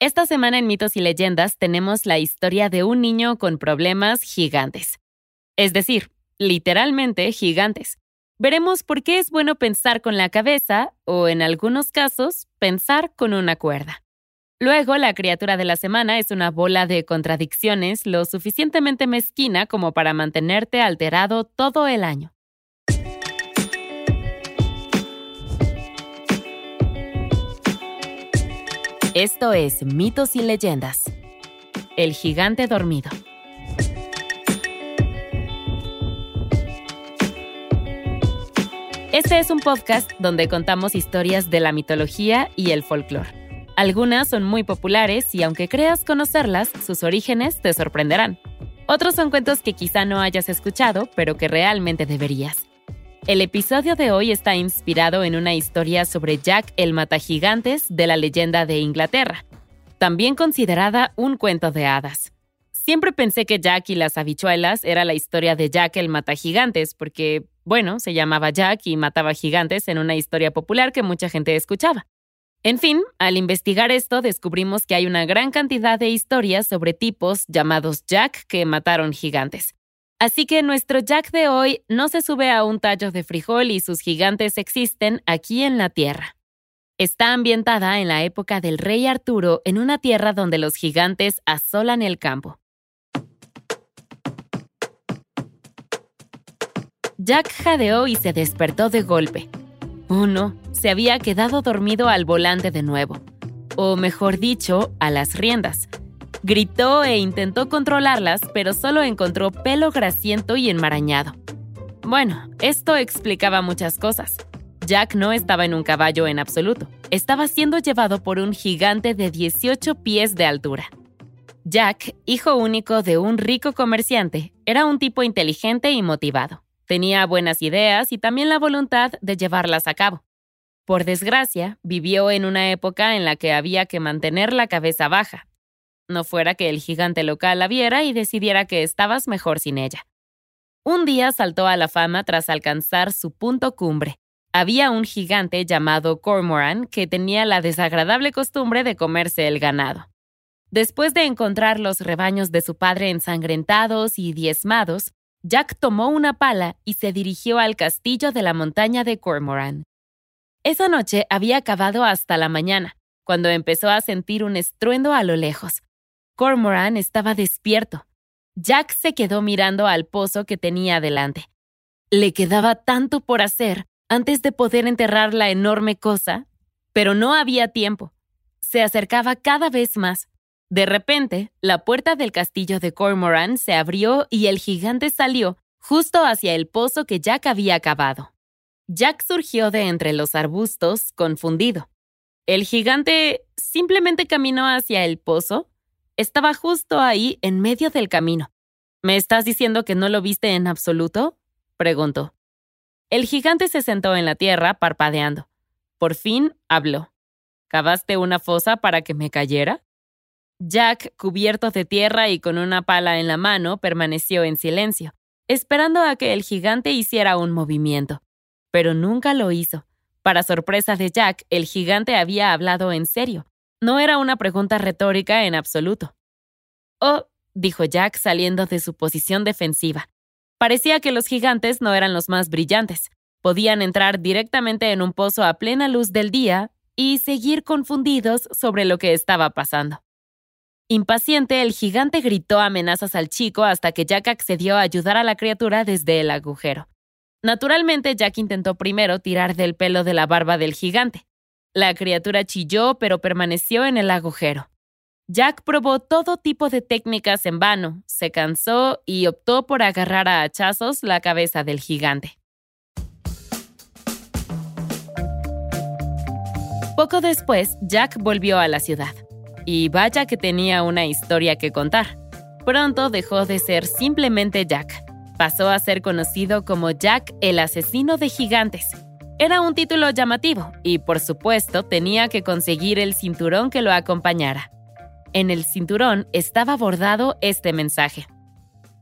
Esta semana en Mitos y Leyendas tenemos la historia de un niño con problemas gigantes. Es decir, literalmente gigantes. Veremos por qué es bueno pensar con la cabeza o, en algunos casos, pensar con una cuerda. Luego, la criatura de la semana es una bola de contradicciones lo suficientemente mezquina como para mantenerte alterado todo el año. Esto es Mitos y Leyendas. El gigante dormido. Este es un podcast donde contamos historias de la mitología y el folclore. Algunas son muy populares y aunque creas conocerlas, sus orígenes te sorprenderán. Otros son cuentos que quizá no hayas escuchado, pero que realmente deberías. El episodio de hoy está inspirado en una historia sobre Jack el Matagigantes de la leyenda de Inglaterra, también considerada un cuento de hadas. Siempre pensé que Jack y las habichuelas era la historia de Jack el Matagigantes, porque, bueno, se llamaba Jack y mataba gigantes en una historia popular que mucha gente escuchaba. En fin, al investigar esto descubrimos que hay una gran cantidad de historias sobre tipos llamados Jack que mataron gigantes. Así que nuestro Jack de hoy no se sube a un tallo de frijol y sus gigantes existen aquí en la Tierra. Está ambientada en la época del rey Arturo en una tierra donde los gigantes asolan el campo. Jack jadeó y se despertó de golpe. Oh no, se había quedado dormido al volante de nuevo. O mejor dicho, a las riendas. Gritó e intentó controlarlas, pero solo encontró pelo grasiento y enmarañado. Bueno, esto explicaba muchas cosas. Jack no estaba en un caballo en absoluto. Estaba siendo llevado por un gigante de 18 pies de altura. Jack, hijo único de un rico comerciante, era un tipo inteligente y motivado. Tenía buenas ideas y también la voluntad de llevarlas a cabo. Por desgracia, vivió en una época en la que había que mantener la cabeza baja. No fuera que el gigante local la viera y decidiera que estabas mejor sin ella. Un día saltó a la fama tras alcanzar su punto cumbre. Había un gigante llamado Cormoran que tenía la desagradable costumbre de comerse el ganado. Después de encontrar los rebaños de su padre ensangrentados y diezmados, Jack tomó una pala y se dirigió al castillo de la montaña de Cormoran. Esa noche había acabado hasta la mañana, cuando empezó a sentir un estruendo a lo lejos. Cormoran estaba despierto. Jack se quedó mirando al pozo que tenía delante. Le quedaba tanto por hacer antes de poder enterrar la enorme cosa, pero no había tiempo. Se acercaba cada vez más. De repente, la puerta del castillo de Cormoran se abrió y el gigante salió justo hacia el pozo que Jack había cavado. Jack surgió de entre los arbustos, confundido. El gigante simplemente caminó hacia el pozo. Estaba justo ahí, en medio del camino. ¿Me estás diciendo que no lo viste en absoluto? preguntó. El gigante se sentó en la tierra, parpadeando. Por fin habló. ¿Cavaste una fosa para que me cayera? Jack, cubierto de tierra y con una pala en la mano, permaneció en silencio, esperando a que el gigante hiciera un movimiento. Pero nunca lo hizo. Para sorpresa de Jack, el gigante había hablado en serio. No era una pregunta retórica en absoluto. Oh, dijo Jack saliendo de su posición defensiva. Parecía que los gigantes no eran los más brillantes. Podían entrar directamente en un pozo a plena luz del día y seguir confundidos sobre lo que estaba pasando. Impaciente, el gigante gritó amenazas al chico hasta que Jack accedió a ayudar a la criatura desde el agujero. Naturalmente, Jack intentó primero tirar del pelo de la barba del gigante. La criatura chilló, pero permaneció en el agujero. Jack probó todo tipo de técnicas en vano, se cansó y optó por agarrar a hachazos la cabeza del gigante. Poco después, Jack volvió a la ciudad. Y vaya que tenía una historia que contar. Pronto dejó de ser simplemente Jack. Pasó a ser conocido como Jack el asesino de gigantes. Era un título llamativo y por supuesto tenía que conseguir el cinturón que lo acompañara. En el cinturón estaba bordado este mensaje.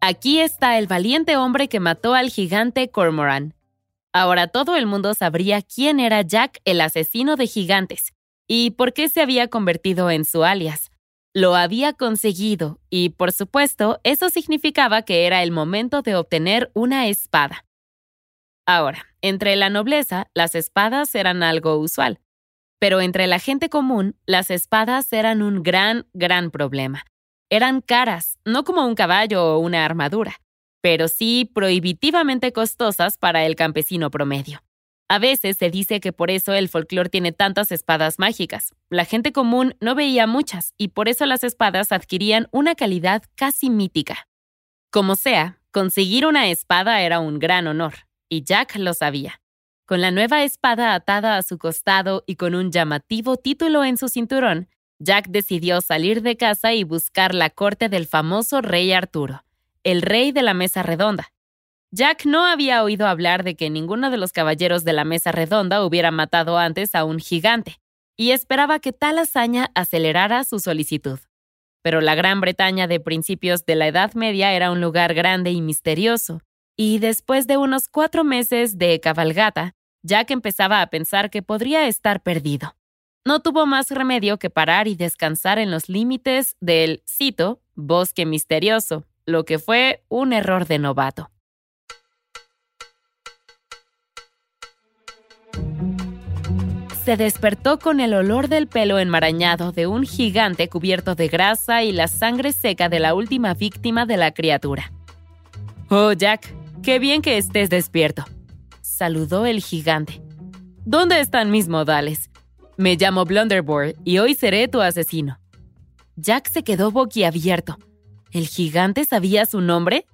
Aquí está el valiente hombre que mató al gigante Cormoran. Ahora todo el mundo sabría quién era Jack el asesino de gigantes y por qué se había convertido en su alias. Lo había conseguido y, por supuesto, eso significaba que era el momento de obtener una espada. Ahora, entre la nobleza, las espadas eran algo usual, pero entre la gente común, las espadas eran un gran, gran problema. Eran caras, no como un caballo o una armadura, pero sí prohibitivamente costosas para el campesino promedio. A veces se dice que por eso el folclore tiene tantas espadas mágicas. La gente común no veía muchas y por eso las espadas adquirían una calidad casi mítica. Como sea, conseguir una espada era un gran honor, y Jack lo sabía. Con la nueva espada atada a su costado y con un llamativo título en su cinturón, Jack decidió salir de casa y buscar la corte del famoso rey Arturo, el rey de la mesa redonda, Jack no había oído hablar de que ninguno de los caballeros de la mesa redonda hubiera matado antes a un gigante, y esperaba que tal hazaña acelerara su solicitud. Pero la Gran Bretaña de principios de la Edad Media era un lugar grande y misterioso, y después de unos cuatro meses de cabalgata, Jack empezaba a pensar que podría estar perdido. No tuvo más remedio que parar y descansar en los límites del, cito, bosque misterioso, lo que fue un error de novato. se despertó con el olor del pelo enmarañado de un gigante cubierto de grasa y la sangre seca de la última víctima de la criatura. Oh, Jack, qué bien que estés despierto, saludó el gigante. ¿Dónde están mis modales? Me llamo Blunderbore y hoy seré tu asesino. Jack se quedó boquiabierto. ¿El gigante sabía su nombre?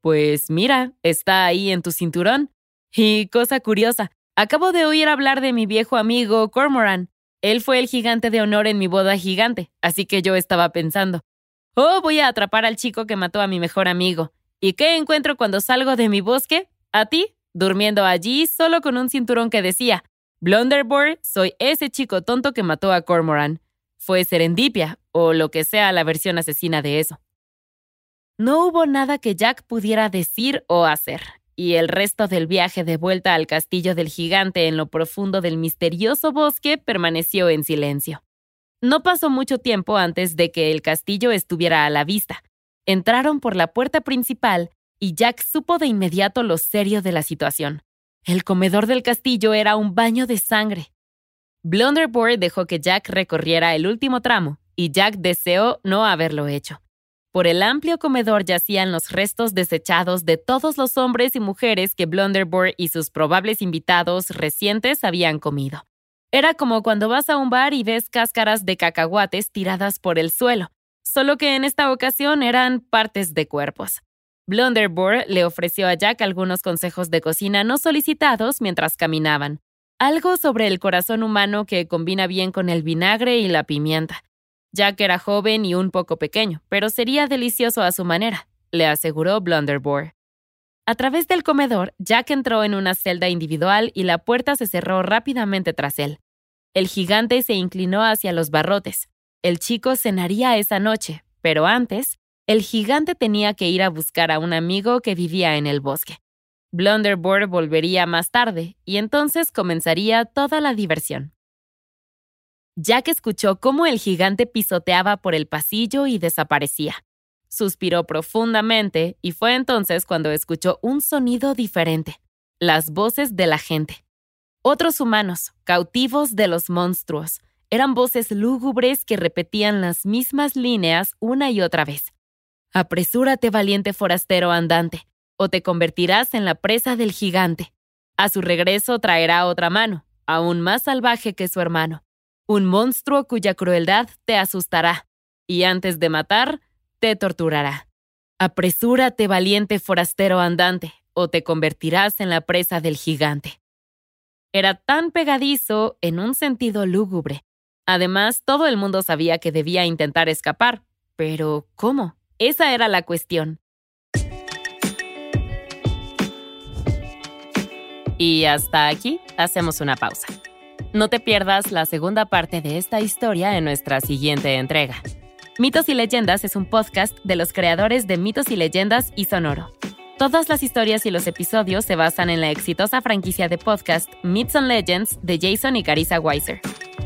Pues mira, está ahí en tu cinturón. Y cosa curiosa, Acabo de oír hablar de mi viejo amigo Cormoran. Él fue el gigante de honor en mi boda gigante, así que yo estaba pensando, oh, voy a atrapar al chico que mató a mi mejor amigo. ¿Y qué encuentro cuando salgo de mi bosque? A ti, durmiendo allí solo con un cinturón que decía, Blunderbore, soy ese chico tonto que mató a Cormoran. Fue serendipia, o lo que sea la versión asesina de eso. No hubo nada que Jack pudiera decir o hacer, y el resto del viaje de vuelta al castillo del gigante en lo profundo del misterioso bosque permaneció en silencio. No pasó mucho tiempo antes de que el castillo estuviera a la vista. Entraron por la puerta principal y Jack supo de inmediato lo serio de la situación. El comedor del castillo era un baño de sangre. Blunderbore dejó que Jack recorriera el último tramo, y Jack deseó no haberlo hecho. Por el amplio comedor yacían los restos desechados de todos los hombres y mujeres que Blunderbore y sus probables invitados recientes habían comido. Era como cuando vas a un bar y ves cáscaras de cacahuates tiradas por el suelo, solo que en esta ocasión eran partes de cuerpos. Blunderbore le ofreció a Jack algunos consejos de cocina no solicitados mientras caminaban. Algo sobre el corazón humano que combina bien con el vinagre y la pimienta, Jack era joven y un poco pequeño, pero sería delicioso a su manera, le aseguró Blunderbore. A través del comedor, Jack entró en una celda individual y la puerta se cerró rápidamente tras él. El gigante se inclinó hacia los barrotes. El chico cenaría esa noche, pero antes, el gigante tenía que ir a buscar a un amigo que vivía en el bosque. Blunderbore volvería más tarde, y entonces comenzaría toda la diversión. Jack escuchó cómo el gigante pisoteaba por el pasillo y desaparecía. Suspiró profundamente y fue entonces cuando escuchó un sonido diferente, las voces de la gente. Otros humanos, cautivos de los monstruos, eran voces lúgubres que repetían las mismas líneas una y otra vez. Apresúrate, valiente forastero andante, o te convertirás en la presa del gigante. A su regreso traerá otra mano, aún más salvaje que su hermano un monstruo cuya crueldad te asustará, y antes de matar, te torturará. Apresúrate, valiente forastero andante, o te convertirás en la presa del gigante. Era tan pegadizo en un sentido lúgubre. Además, todo el mundo sabía que debía intentar escapar. Pero, ¿cómo? Esa era la cuestión. Y hasta aquí hacemos una pausa. No te pierdas la segunda parte de esta historia en nuestra siguiente entrega. Mitos y Leyendas es un podcast de los creadores de Mitos y Leyendas y Sonoro. Todas las historias y los episodios se basan en la exitosa franquicia de podcast Myths and Legends de Jason y Carissa Weiser.